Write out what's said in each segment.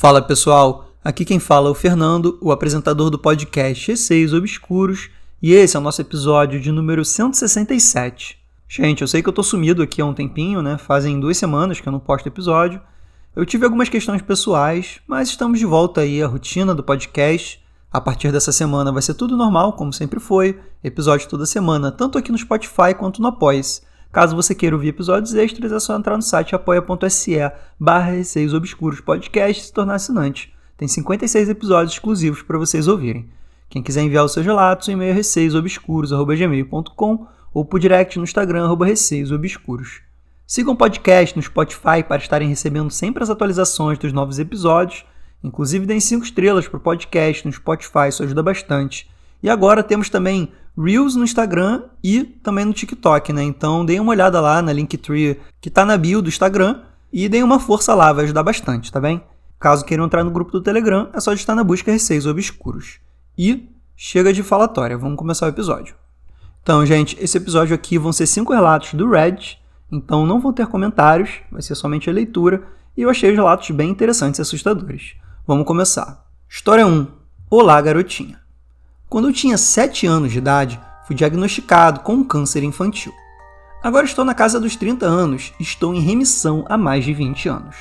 Fala pessoal, aqui quem fala é o Fernando, o apresentador do podcast Receios Obscuros, e esse é o nosso episódio de número 167. Gente, eu sei que eu tô sumido aqui há um tempinho, né? Fazem duas semanas que eu não posto episódio. Eu tive algumas questões pessoais, mas estamos de volta aí à rotina do podcast. A partir dessa semana vai ser tudo normal, como sempre foi, episódio toda semana, tanto aqui no Spotify quanto no Apoia-se. Caso você queira ouvir episódios extras, é só entrar no site apoia.se barra Receios Obscuros Podcast e se tornar assinante. Tem 56 episódios exclusivos para vocês ouvirem. Quem quiser enviar os seus relatos, o e-mail é receiosobscuros.gmail.com ou por direct no Instagram, arroba receiosobscuros. Sigam o podcast no Spotify para estarem recebendo sempre as atualizações dos novos episódios. Inclusive, deem 5 estrelas para o podcast no Spotify, isso ajuda bastante. E agora temos também Reels no Instagram e também no TikTok, né? Então deem uma olhada lá na Linktree que está na bio do Instagram e deem uma força lá, vai ajudar bastante, tá bem? Caso queiram entrar no grupo do Telegram, é só estar na busca Receios Obscuros. E chega de falatória, vamos começar o episódio. Então, gente, esse episódio aqui vão ser cinco relatos do Red, então não vão ter comentários, vai ser somente a leitura, e eu achei os relatos bem interessantes e assustadores. Vamos começar. História 1. Olá, garotinha. Quando eu tinha 7 anos de idade, fui diagnosticado com um câncer infantil. Agora estou na casa dos 30 anos estou em remissão há mais de 20 anos.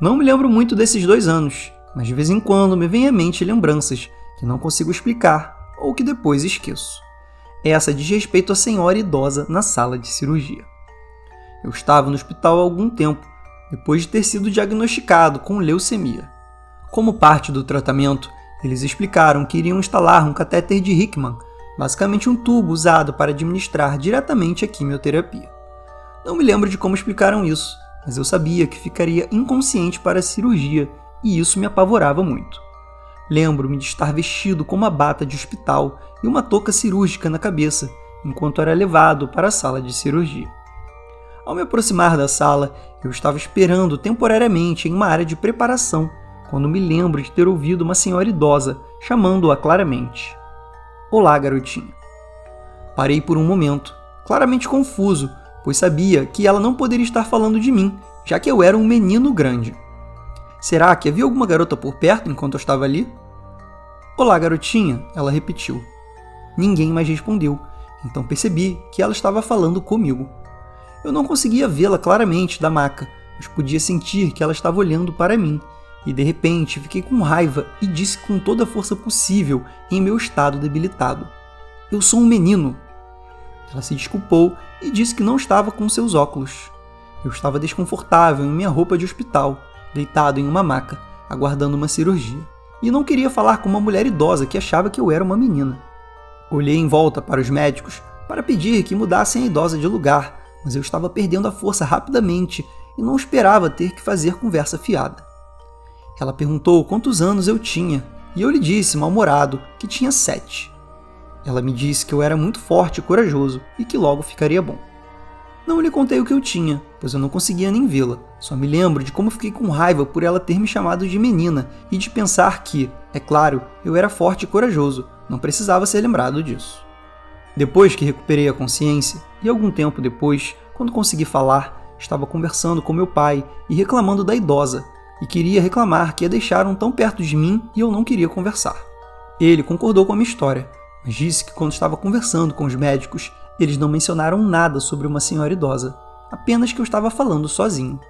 Não me lembro muito desses dois anos, mas de vez em quando me vêm à mente lembranças que não consigo explicar ou que depois esqueço. Essa diz respeito à senhora idosa na sala de cirurgia. Eu estava no hospital há algum tempo, depois de ter sido diagnosticado com leucemia. Como parte do tratamento, eles explicaram que iriam instalar um catéter de Hickman, basicamente um tubo usado para administrar diretamente a quimioterapia. Não me lembro de como explicaram isso, mas eu sabia que ficaria inconsciente para a cirurgia e isso me apavorava muito. Lembro-me de estar vestido com uma bata de hospital e uma touca cirúrgica na cabeça, enquanto era levado para a sala de cirurgia. Ao me aproximar da sala, eu estava esperando temporariamente em uma área de preparação quando me lembro de ter ouvido uma senhora idosa chamando-a claramente. Olá, garotinha. Parei por um momento, claramente confuso, pois sabia que ela não poderia estar falando de mim, já que eu era um menino grande. Será que havia alguma garota por perto enquanto eu estava ali? Olá, garotinha, ela repetiu. Ninguém mais respondeu, então percebi que ela estava falando comigo. Eu não conseguia vê-la claramente da maca, mas podia sentir que ela estava olhando para mim e de repente fiquei com raiva e disse com toda a força possível em meu estado debilitado: Eu sou um menino. Ela se desculpou e disse que não estava com seus óculos. Eu estava desconfortável em minha roupa de hospital, deitado em uma maca, aguardando uma cirurgia, e não queria falar com uma mulher idosa que achava que eu era uma menina. Olhei em volta para os médicos para pedir que mudassem a idosa de lugar, mas eu estava perdendo a força rapidamente e não esperava ter que fazer conversa fiada. Ela perguntou quantos anos eu tinha, e eu lhe disse, mal-humorado, que tinha sete. Ela me disse que eu era muito forte e corajoso e que logo ficaria bom. Não lhe contei o que eu tinha, pois eu não conseguia nem vê-la. Só me lembro de como fiquei com raiva por ela ter me chamado de menina e de pensar que, é claro, eu era forte e corajoso, não precisava ser lembrado disso. Depois que recuperei a consciência, e algum tempo depois, quando consegui falar, estava conversando com meu pai e reclamando da idosa, e queria reclamar que a deixaram tão perto de mim e eu não queria conversar. Ele concordou com a minha história, mas disse que quando estava conversando com os médicos, eles não mencionaram nada sobre uma senhora idosa, apenas que eu estava falando sozinho.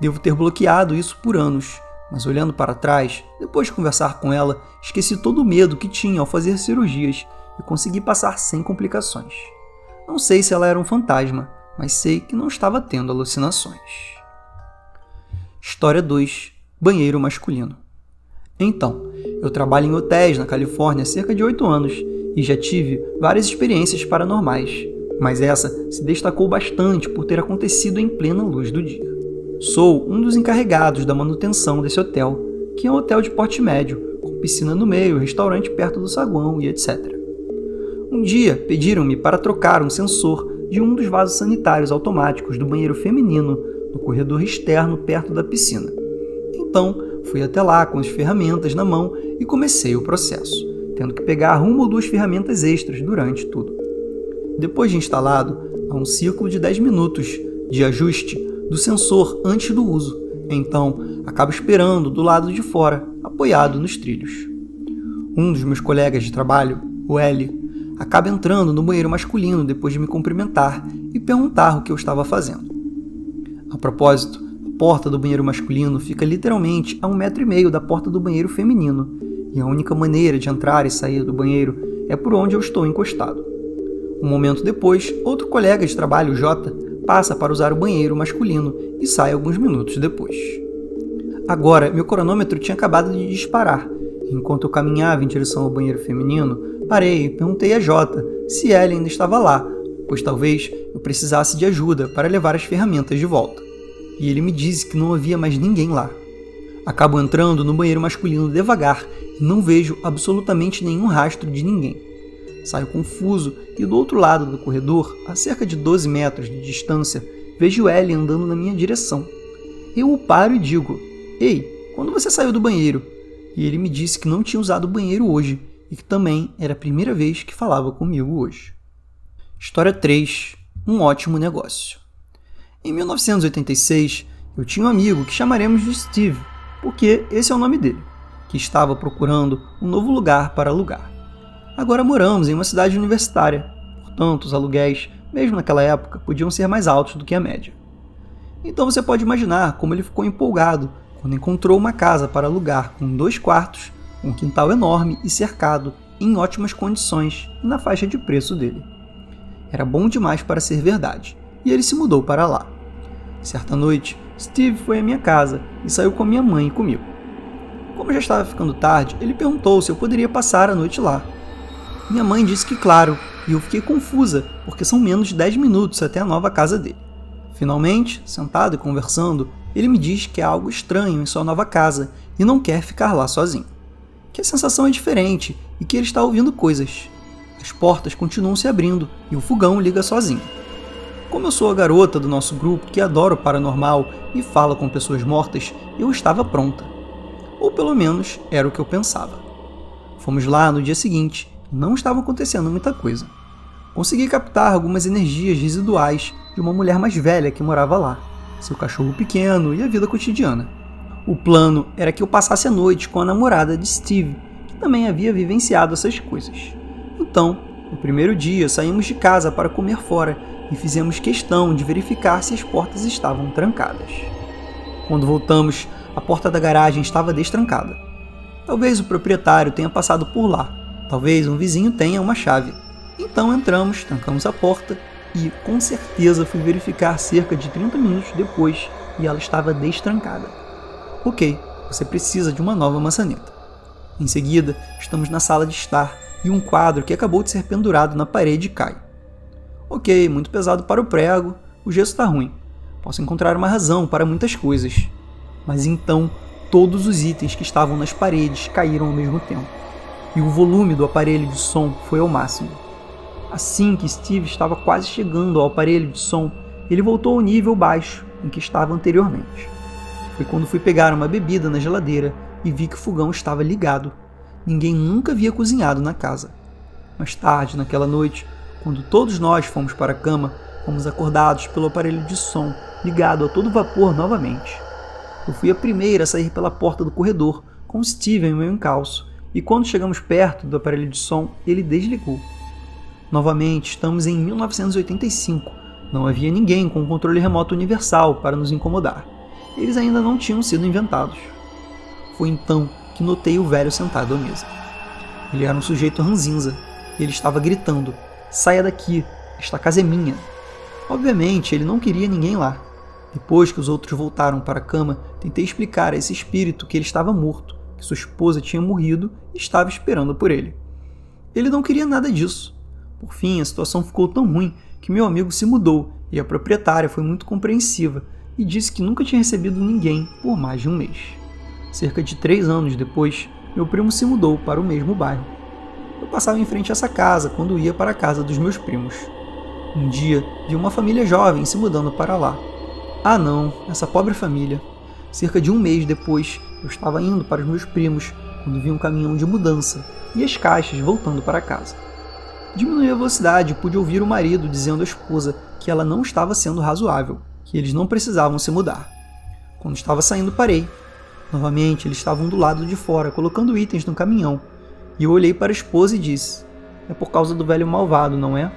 Devo ter bloqueado isso por anos, mas olhando para trás, depois de conversar com ela, esqueci todo o medo que tinha ao fazer cirurgias e consegui passar sem complicações. Não sei se ela era um fantasma, mas sei que não estava tendo alucinações. História 2 Banheiro masculino. Então, eu trabalho em hotéis na Califórnia há cerca de 8 anos e já tive várias experiências paranormais, mas essa se destacou bastante por ter acontecido em plena luz do dia. Sou um dos encarregados da manutenção desse hotel, que é um hotel de porte médio, com piscina no meio, restaurante perto do saguão e etc. Um dia pediram-me para trocar um sensor de um dos vasos sanitários automáticos do banheiro feminino no corredor externo perto da piscina. Então, fui até lá com as ferramentas na mão e comecei o processo, tendo que pegar uma ou duas ferramentas extras durante tudo. Depois de instalado, há um ciclo de 10 minutos de ajuste do sensor antes do uso, Então, acabo esperando do lado de fora, apoiado nos trilhos. Um dos meus colegas de trabalho, o L, acaba entrando no banheiro masculino depois de me cumprimentar e perguntar o que eu estava fazendo. A propósito, a porta do banheiro masculino fica literalmente a um metro e meio da porta do banheiro feminino, e a única maneira de entrar e sair do banheiro é por onde eu estou encostado. Um momento depois, outro colega de trabalho, J, passa para usar o banheiro masculino e sai alguns minutos depois. Agora, meu cronômetro tinha acabado de disparar. Enquanto eu caminhava em direção ao banheiro feminino, parei e perguntei a Jota se ela ainda estava lá, pois talvez eu precisasse de ajuda para levar as ferramentas de volta. E ele me disse que não havia mais ninguém lá. Acabo entrando no banheiro masculino devagar e não vejo absolutamente nenhum rastro de ninguém. Saio confuso e do outro lado do corredor, a cerca de 12 metros de distância, vejo Ellie andando na minha direção. Eu o paro e digo: Ei, quando você saiu do banheiro? E ele me disse que não tinha usado o banheiro hoje e que também era a primeira vez que falava comigo hoje. História 3 Um ótimo negócio. Em 1986, eu tinha um amigo que chamaremos de Steve, porque esse é o nome dele, que estava procurando um novo lugar para alugar. Agora moramos em uma cidade universitária, portanto, os aluguéis, mesmo naquela época, podiam ser mais altos do que a média. Então você pode imaginar como ele ficou empolgado quando encontrou uma casa para alugar com dois quartos, um quintal enorme e cercado, em ótimas condições e na faixa de preço dele. Era bom demais para ser verdade, e ele se mudou para lá. Certa noite, Steve foi à minha casa e saiu com minha mãe e comigo. Como já estava ficando tarde, ele perguntou se eu poderia passar a noite lá. Minha mãe disse que claro, e eu fiquei confusa, porque são menos de 10 minutos até a nova casa dele. Finalmente, sentado e conversando, ele me diz que há algo estranho em sua nova casa e não quer ficar lá sozinho. Que a sensação é diferente e que ele está ouvindo coisas. As portas continuam se abrindo e o fogão liga sozinho. Como eu sou a garota do nosso grupo que adora o paranormal e fala com pessoas mortas, eu estava pronta. Ou pelo menos era o que eu pensava. Fomos lá no dia seguinte não estava acontecendo muita coisa. Consegui captar algumas energias residuais de uma mulher mais velha que morava lá, seu cachorro pequeno e a vida cotidiana. O plano era que eu passasse a noite com a namorada de Steve, que também havia vivenciado essas coisas. Então, no primeiro dia, saímos de casa para comer fora e fizemos questão de verificar se as portas estavam trancadas. Quando voltamos, a porta da garagem estava destrancada. Talvez o proprietário tenha passado por lá Talvez um vizinho tenha uma chave. Então entramos, trancamos a porta e com certeza fui verificar cerca de 30 minutos depois e ela estava destrancada. Ok, você precisa de uma nova maçaneta. Em seguida, estamos na sala de estar e um quadro que acabou de ser pendurado na parede cai. Ok, muito pesado para o prego, o gesso está ruim. Posso encontrar uma razão para muitas coisas. Mas então, todos os itens que estavam nas paredes caíram ao mesmo tempo e o volume do aparelho de som foi ao máximo. Assim que Steve estava quase chegando ao aparelho de som, ele voltou ao nível baixo em que estava anteriormente. Foi quando fui pegar uma bebida na geladeira e vi que o fogão estava ligado. Ninguém nunca havia cozinhado na casa. Mais tarde, naquela noite, quando todos nós fomos para a cama, fomos acordados pelo aparelho de som ligado a todo vapor novamente. Eu fui a primeira a sair pela porta do corredor, com Steve em meu encalço, e quando chegamos perto do aparelho de som, ele desligou. Novamente, estamos em 1985. Não havia ninguém com um controle remoto universal para nos incomodar. Eles ainda não tinham sido inventados. Foi então que notei o velho sentado à mesa. Ele era um sujeito ranzinza. E ele estava gritando: Saia daqui, esta casa é minha. Obviamente, ele não queria ninguém lá. Depois que os outros voltaram para a cama, tentei explicar a esse espírito que ele estava morto que sua esposa tinha morrido e estava esperando por ele. Ele não queria nada disso. Por fim, a situação ficou tão ruim que meu amigo se mudou e a proprietária foi muito compreensiva e disse que nunca tinha recebido ninguém por mais de um mês. Cerca de três anos depois, meu primo se mudou para o mesmo bairro. Eu passava em frente a essa casa quando ia para a casa dos meus primos. Um dia, vi uma família jovem se mudando para lá. Ah não, essa pobre família. Cerca de um mês depois, eu estava indo para os meus primos quando vi um caminhão de mudança e as caixas voltando para casa. Diminui a velocidade e pude ouvir o marido dizendo à esposa que ela não estava sendo razoável, que eles não precisavam se mudar. Quando estava saindo, parei. Novamente, eles estavam do lado de fora, colocando itens no caminhão. E eu olhei para a esposa e disse: É por causa do velho malvado, não é?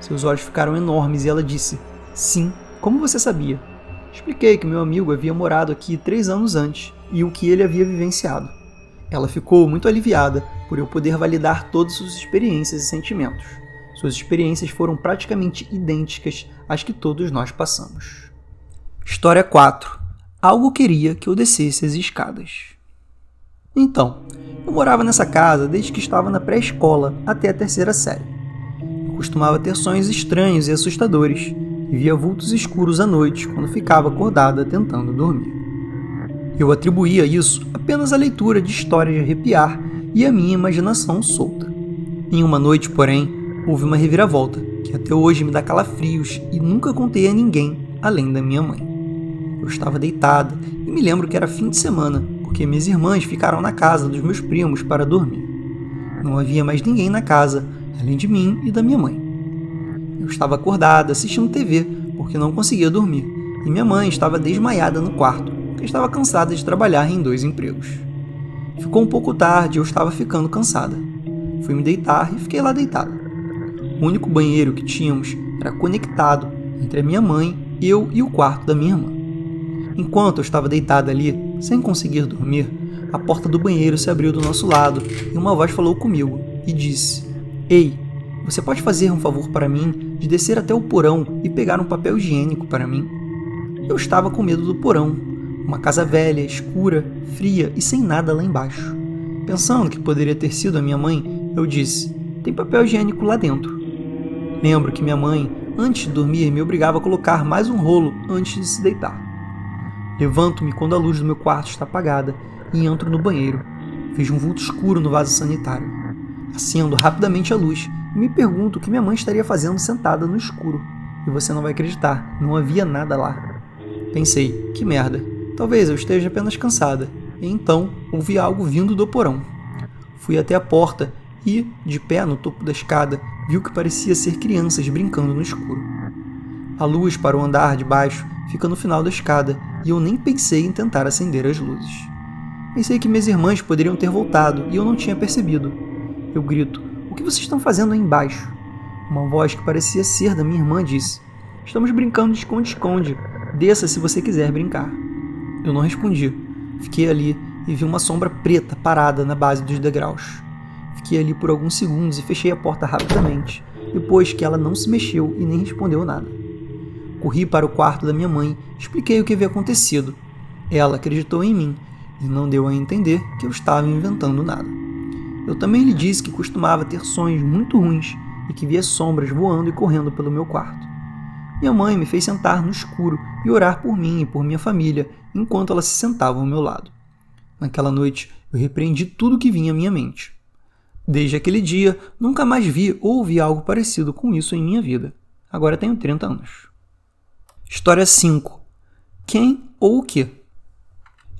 Seus olhos ficaram enormes e ela disse: Sim, como você sabia? Expliquei que meu amigo havia morado aqui três anos antes e o que ele havia vivenciado. Ela ficou muito aliviada por eu poder validar todas suas experiências e sentimentos. Suas experiências foram praticamente idênticas às que todos nós passamos. História 4. Algo queria que eu descesse as escadas. Então, eu morava nessa casa desde que estava na pré-escola até a terceira série. Eu costumava ter sonhos estranhos e assustadores e via vultos escuros à noite quando ficava acordada tentando dormir. Eu atribuía isso apenas à leitura de histórias de arrepiar e à minha imaginação solta. Em uma noite, porém, houve uma reviravolta que até hoje me dá calafrios e nunca contei a ninguém além da minha mãe. Eu estava deitada e me lembro que era fim de semana, porque minhas irmãs ficaram na casa dos meus primos para dormir. Não havia mais ninguém na casa, além de mim e da minha mãe. Eu estava acordada assistindo TV porque não conseguia dormir, e minha mãe estava desmaiada no quarto, porque estava cansada de trabalhar em dois empregos. Ficou um pouco tarde e eu estava ficando cansada. Fui me deitar e fiquei lá deitada. O único banheiro que tínhamos era conectado entre a minha mãe, eu e o quarto da minha irmã. Enquanto eu estava deitada ali, sem conseguir dormir, a porta do banheiro se abriu do nosso lado e uma voz falou comigo e disse: Ei, você pode fazer um favor para mim de descer até o porão e pegar um papel higiênico para mim? Eu estava com medo do porão, uma casa velha, escura, fria e sem nada lá embaixo. Pensando que poderia ter sido a minha mãe, eu disse: Tem papel higiênico lá dentro. Lembro que minha mãe, antes de dormir, me obrigava a colocar mais um rolo antes de se deitar. Levanto-me quando a luz do meu quarto está apagada e entro no banheiro. Vejo um vulto escuro no vaso sanitário. Acendo rapidamente a luz e me pergunto o que minha mãe estaria fazendo sentada no escuro. E você não vai acreditar, não havia nada lá. Pensei, que merda, talvez eu esteja apenas cansada. E então ouvi algo vindo do porão. Fui até a porta e, de pé no topo da escada, vi o que parecia ser crianças brincando no escuro. A luz para o andar de baixo fica no final da escada e eu nem pensei em tentar acender as luzes. Pensei que minhas irmãs poderiam ter voltado e eu não tinha percebido. Eu grito: o que vocês estão fazendo aí embaixo? Uma voz que parecia ser da minha irmã disse: Estamos brincando de esconde-esconde. Desça se você quiser brincar. Eu não respondi. Fiquei ali e vi uma sombra preta parada na base dos degraus. Fiquei ali por alguns segundos e fechei a porta rapidamente, depois que ela não se mexeu e nem respondeu nada. Corri para o quarto da minha mãe, expliquei o que havia acontecido. Ela acreditou em mim e não deu a entender que eu estava inventando nada. Eu também lhe disse que costumava ter sonhos muito ruins e que via sombras voando e correndo pelo meu quarto. Minha mãe me fez sentar no escuro e orar por mim e por minha família enquanto ela se sentava ao meu lado. Naquela noite, eu repreendi tudo que vinha à minha mente. Desde aquele dia, nunca mais vi ou ouvi algo parecido com isso em minha vida. Agora tenho 30 anos. História 5. Quem ou o que?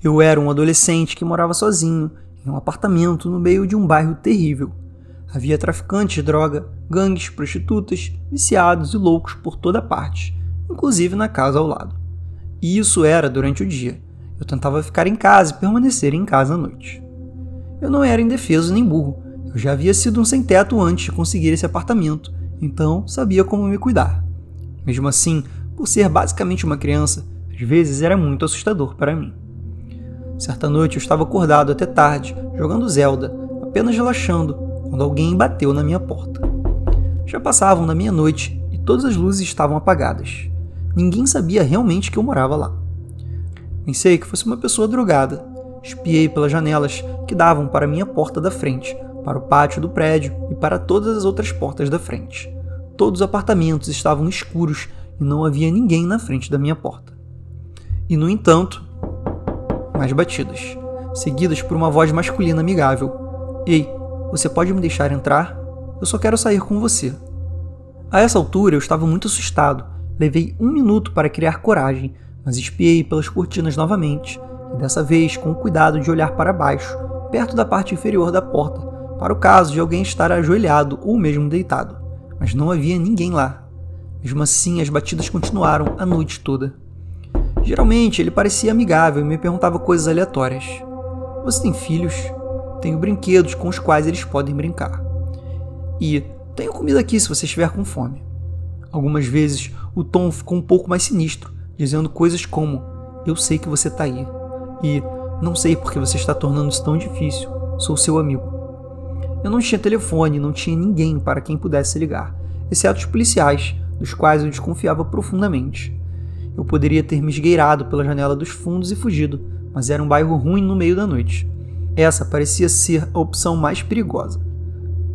Eu era um adolescente que morava sozinho em um apartamento no meio de um bairro terrível. Havia traficantes de droga, gangues, prostitutas, viciados e loucos por toda parte, inclusive na casa ao lado. E isso era durante o dia. Eu tentava ficar em casa e permanecer em casa à noite. Eu não era indefeso nem burro. Eu já havia sido um sem-teto antes de conseguir esse apartamento, então sabia como me cuidar. Mesmo assim, por ser basicamente uma criança, às vezes era muito assustador para mim. Certa noite eu estava acordado até tarde, jogando Zelda, apenas relaxando, quando alguém bateu na minha porta. Já passavam da meia-noite e todas as luzes estavam apagadas. Ninguém sabia realmente que eu morava lá. Pensei que fosse uma pessoa drogada. Espiei pelas janelas que davam para a minha porta da frente, para o pátio do prédio e para todas as outras portas da frente. Todos os apartamentos estavam escuros e não havia ninguém na frente da minha porta. E no entanto, mais batidas, seguidas por uma voz masculina amigável. Ei, você pode me deixar entrar? Eu só quero sair com você. A essa altura eu estava muito assustado. Levei um minuto para criar coragem, mas espiei pelas cortinas novamente, e dessa vez com o cuidado de olhar para baixo, perto da parte inferior da porta, para o caso de alguém estar ajoelhado ou mesmo deitado. Mas não havia ninguém lá. Mesmo assim, as batidas continuaram a noite toda. Geralmente ele parecia amigável e me perguntava coisas aleatórias. Você tem filhos? Tenho brinquedos com os quais eles podem brincar. E tenho comida aqui se você estiver com fome. Algumas vezes o tom ficou um pouco mais sinistro, dizendo coisas como: Eu sei que você está aí. E não sei por que você está tornando isso tão difícil. Sou seu amigo. Eu não tinha telefone, não tinha ninguém para quem pudesse ligar, exceto os policiais, dos quais eu desconfiava profundamente. Eu poderia ter me esgueirado pela janela dos fundos e fugido, mas era um bairro ruim no meio da noite. Essa parecia ser a opção mais perigosa.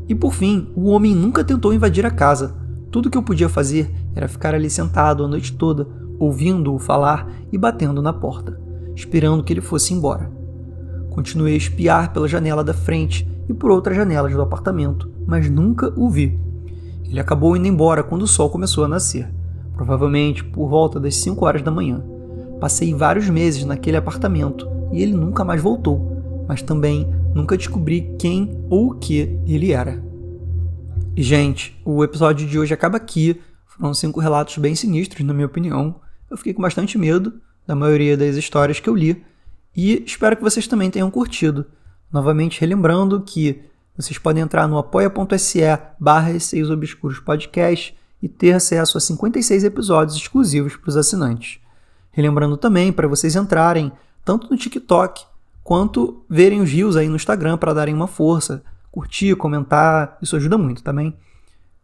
E por fim, o homem nunca tentou invadir a casa. Tudo que eu podia fazer era ficar ali sentado a noite toda, ouvindo-o falar e batendo na porta, esperando que ele fosse embora. Continuei a espiar pela janela da frente e por outras janelas do apartamento, mas nunca o vi. Ele acabou indo embora quando o sol começou a nascer, provavelmente por volta das 5 horas da manhã. Passei vários meses naquele apartamento e ele nunca mais voltou, mas também nunca descobri quem ou o que ele era. E, gente, o episódio de hoje acaba aqui. Foram cinco relatos bem sinistros, na minha opinião. Eu fiquei com bastante medo da maioria das histórias que eu li e espero que vocês também tenham curtido. Novamente relembrando que vocês podem entrar no apoia.se barra Receios Obscuros Podcast e ter acesso a 56 episódios exclusivos para os assinantes. Relembrando também para vocês entrarem tanto no TikTok quanto verem os rios aí no Instagram para darem uma força, curtir, comentar, isso ajuda muito também.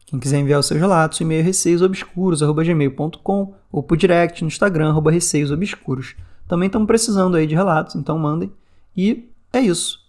Quem quiser enviar os seus relatos, e-mail receiosobscuros.gmail.com ou por direct no Instagram, arroba receiosobscuros. Também estamos precisando aí de relatos, então mandem. E é isso.